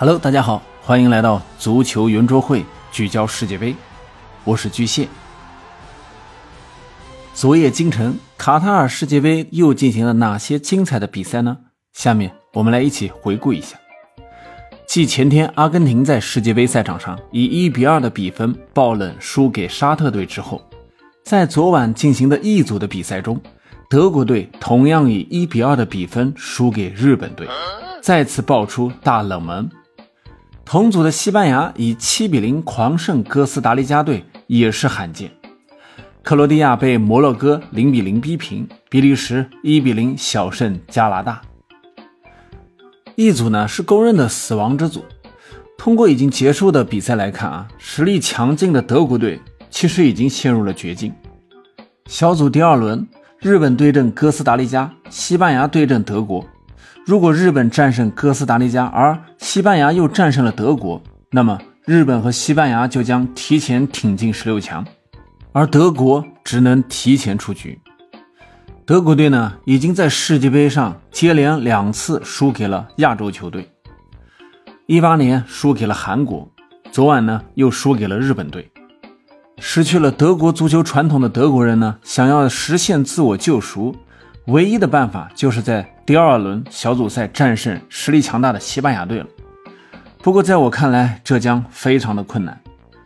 Hello，大家好，欢迎来到足球圆桌会，聚焦世界杯，我是巨蟹。昨夜今晨，卡塔尔世界杯又进行了哪些精彩的比赛呢？下面我们来一起回顾一下。继前天阿根廷在世界杯赛场上以一比二的比分爆冷输给沙特队之后，在昨晚进行的 E 组的比赛中，德国队同样以一比二的比分输给日本队，再次爆出大冷门。同组的西班牙以七比零狂胜哥斯达黎加队也是罕见，克罗地亚被摩洛哥零比零逼平，比利时一比零小胜加拿大。一组呢是公认的死亡之组。通过已经结束的比赛来看啊，实力强劲的德国队其实已经陷入了绝境。小组第二轮，日本对阵哥斯达黎加，西班牙对阵德国。如果日本战胜哥斯达黎加，而西班牙又战胜了德国，那么日本和西班牙就将提前挺进十六强，而德国只能提前出局。德国队呢，已经在世界杯上接连两次输给了亚洲球队，一八年输给了韩国，昨晚呢又输给了日本队。失去了德国足球传统的德国人呢，想要实现自我救赎。唯一的办法就是在第二轮小组赛战胜实力强大的西班牙队了。不过，在我看来，这将非常的困难。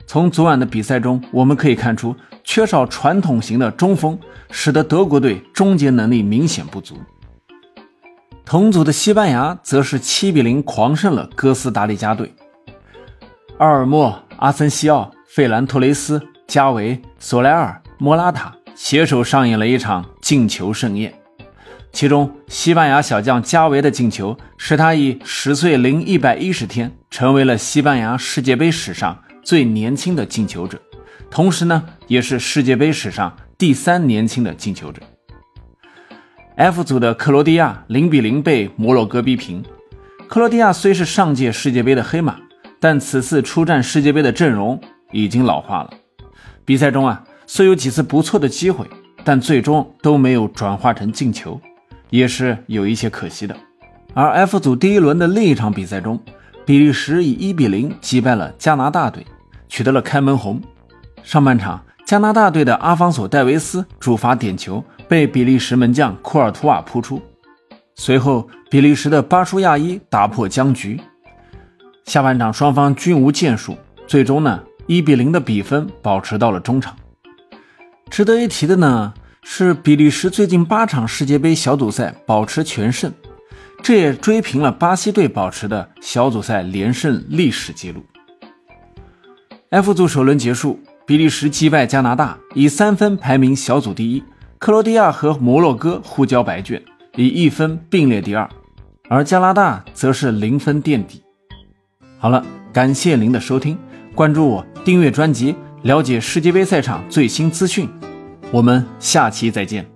从昨晚的比赛中，我们可以看出，缺少传统型的中锋，使得德国队终结能力明显不足。同组的西班牙则是七比零狂胜了哥斯达黎加队。奥尔莫、阿森西奥、费兰托雷斯、加维、索莱尔、莫拉塔携手上演了一场进球盛宴。其中，西班牙小将加维的进球，使他以十岁零一百一十天成为了西班牙世界杯史上最年轻的进球者，同时呢，也是世界杯史上第三年轻的进球者。F 组的克罗地亚零比零被摩洛哥逼平。克罗地亚虽是上届世界杯的黑马，但此次出战世界杯的阵容已经老化了。比赛中啊，虽有几次不错的机会，但最终都没有转化成进球。也是有一些可惜的，而 F 组第一轮的另一场比赛中，比利时以一比零击败了加拿大队，取得了开门红。上半场，加拿大队的阿方索·戴维斯主罚点球被比利时门将库尔图瓦扑出，随后比利时的巴舒亚伊打破僵局。下半场双方均无建树，最终呢一比零的比分保持到了中场。值得一提的呢。是比利时最近八场世界杯小组赛保持全胜，这也追平了巴西队保持的小组赛连胜历史记录。F 组首轮结束，比利时击败加拿大，以三分排名小组第一；克罗地亚和摩洛哥互交白卷，以一分并列第二，而加拿大则是零分垫底。好了，感谢您的收听，关注我，订阅专辑，了解世界杯赛场最新资讯。我们下期再见。